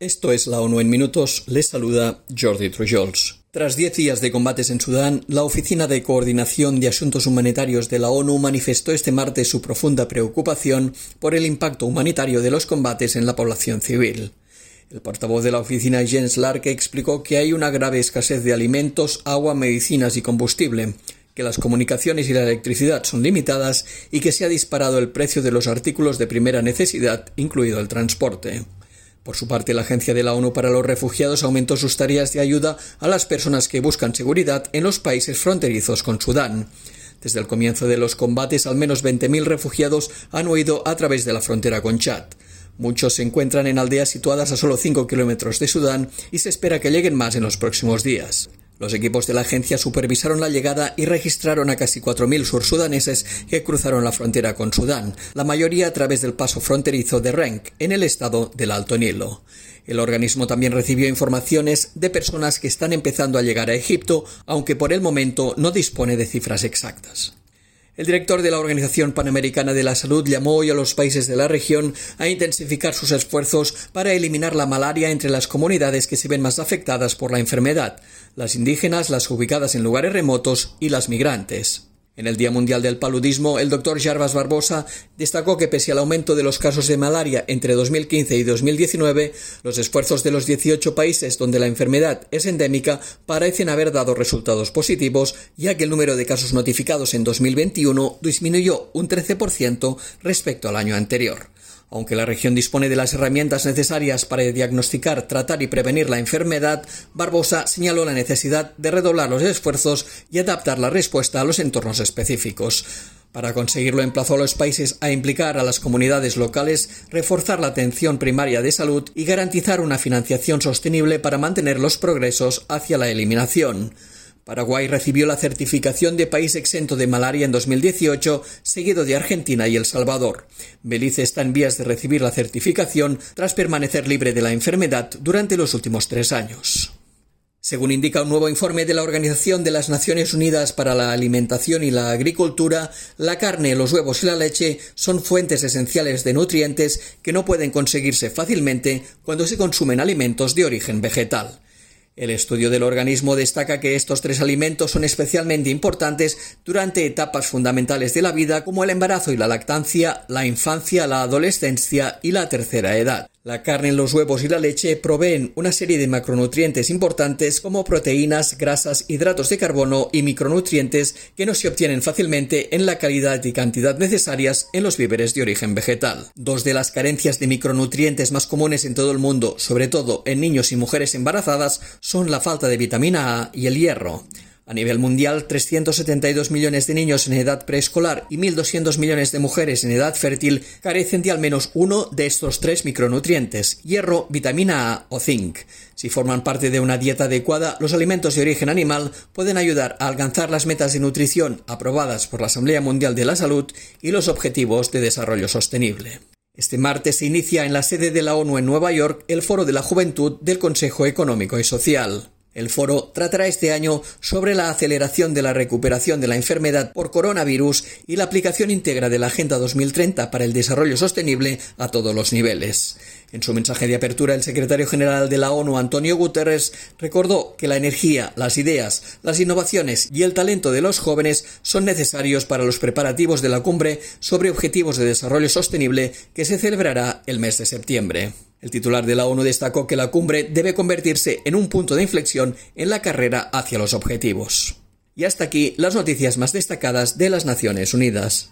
Esto es la ONU en minutos. Les saluda Jordi Trujols. Tras diez días de combates en Sudán, la Oficina de Coordinación de Asuntos Humanitarios de la ONU manifestó este martes su profunda preocupación por el impacto humanitario de los combates en la población civil. El portavoz de la oficina Jens Larke explicó que hay una grave escasez de alimentos, agua, medicinas y combustible, que las comunicaciones y la electricidad son limitadas y que se ha disparado el precio de los artículos de primera necesidad, incluido el transporte. Por su parte, la Agencia de la ONU para los Refugiados aumentó sus tareas de ayuda a las personas que buscan seguridad en los países fronterizos con Sudán. Desde el comienzo de los combates, al menos 20.000 refugiados han huido a través de la frontera con Chad. Muchos se encuentran en aldeas situadas a solo 5 kilómetros de Sudán y se espera que lleguen más en los próximos días. Los equipos de la agencia supervisaron la llegada y registraron a casi 4.000 sursudaneses que cruzaron la frontera con Sudán, la mayoría a través del paso fronterizo de Renk, en el estado del Alto Nilo. El organismo también recibió informaciones de personas que están empezando a llegar a Egipto, aunque por el momento no dispone de cifras exactas. El director de la Organización Panamericana de la Salud llamó hoy a los países de la región a intensificar sus esfuerzos para eliminar la malaria entre las comunidades que se ven más afectadas por la enfermedad, las indígenas, las ubicadas en lugares remotos y las migrantes. En el Día Mundial del Paludismo, el doctor Jarbas Barbosa destacó que pese al aumento de los casos de malaria entre 2015 y 2019, los esfuerzos de los 18 países donde la enfermedad es endémica parecen haber dado resultados positivos, ya que el número de casos notificados en 2021 disminuyó un 13% respecto al año anterior. Aunque la región dispone de las herramientas necesarias para diagnosticar, tratar y prevenir la enfermedad, Barbosa señaló la necesidad de redoblar los esfuerzos y adaptar la respuesta a los entornos específicos. Para conseguirlo emplazó a los países a implicar a las comunidades locales, reforzar la atención primaria de salud y garantizar una financiación sostenible para mantener los progresos hacia la eliminación. Paraguay recibió la certificación de país exento de malaria en 2018, seguido de Argentina y El Salvador. Belice está en vías de recibir la certificación tras permanecer libre de la enfermedad durante los últimos tres años. Según indica un nuevo informe de la Organización de las Naciones Unidas para la Alimentación y la Agricultura, la carne, los huevos y la leche son fuentes esenciales de nutrientes que no pueden conseguirse fácilmente cuando se consumen alimentos de origen vegetal. El estudio del organismo destaca que estos tres alimentos son especialmente importantes durante etapas fundamentales de la vida como el embarazo y la lactancia, la infancia, la adolescencia y la tercera edad. La carne, los huevos y la leche proveen una serie de macronutrientes importantes como proteínas, grasas, hidratos de carbono y micronutrientes que no se obtienen fácilmente en la calidad y cantidad necesarias en los víveres de origen vegetal. Dos de las carencias de micronutrientes más comunes en todo el mundo, sobre todo en niños y mujeres embarazadas, son la falta de vitamina A y el hierro. A nivel mundial, 372 millones de niños en edad preescolar y 1.200 millones de mujeres en edad fértil carecen de al menos uno de estos tres micronutrientes, hierro, vitamina A o zinc. Si forman parte de una dieta adecuada, los alimentos de origen animal pueden ayudar a alcanzar las metas de nutrición aprobadas por la Asamblea Mundial de la Salud y los Objetivos de Desarrollo Sostenible. Este martes se inicia en la sede de la ONU en Nueva York el Foro de la Juventud del Consejo Económico y Social. El foro tratará este año sobre la aceleración de la recuperación de la enfermedad por coronavirus y la aplicación íntegra de la Agenda 2030 para el Desarrollo Sostenible a todos los niveles. En su mensaje de apertura, el secretario general de la ONU, Antonio Guterres, recordó que la energía, las ideas, las innovaciones y el talento de los jóvenes son necesarios para los preparativos de la cumbre sobre objetivos de desarrollo sostenible que se celebrará el mes de septiembre. El titular de la ONU destacó que la cumbre debe convertirse en un punto de inflexión en la carrera hacia los objetivos. Y hasta aquí las noticias más destacadas de las Naciones Unidas.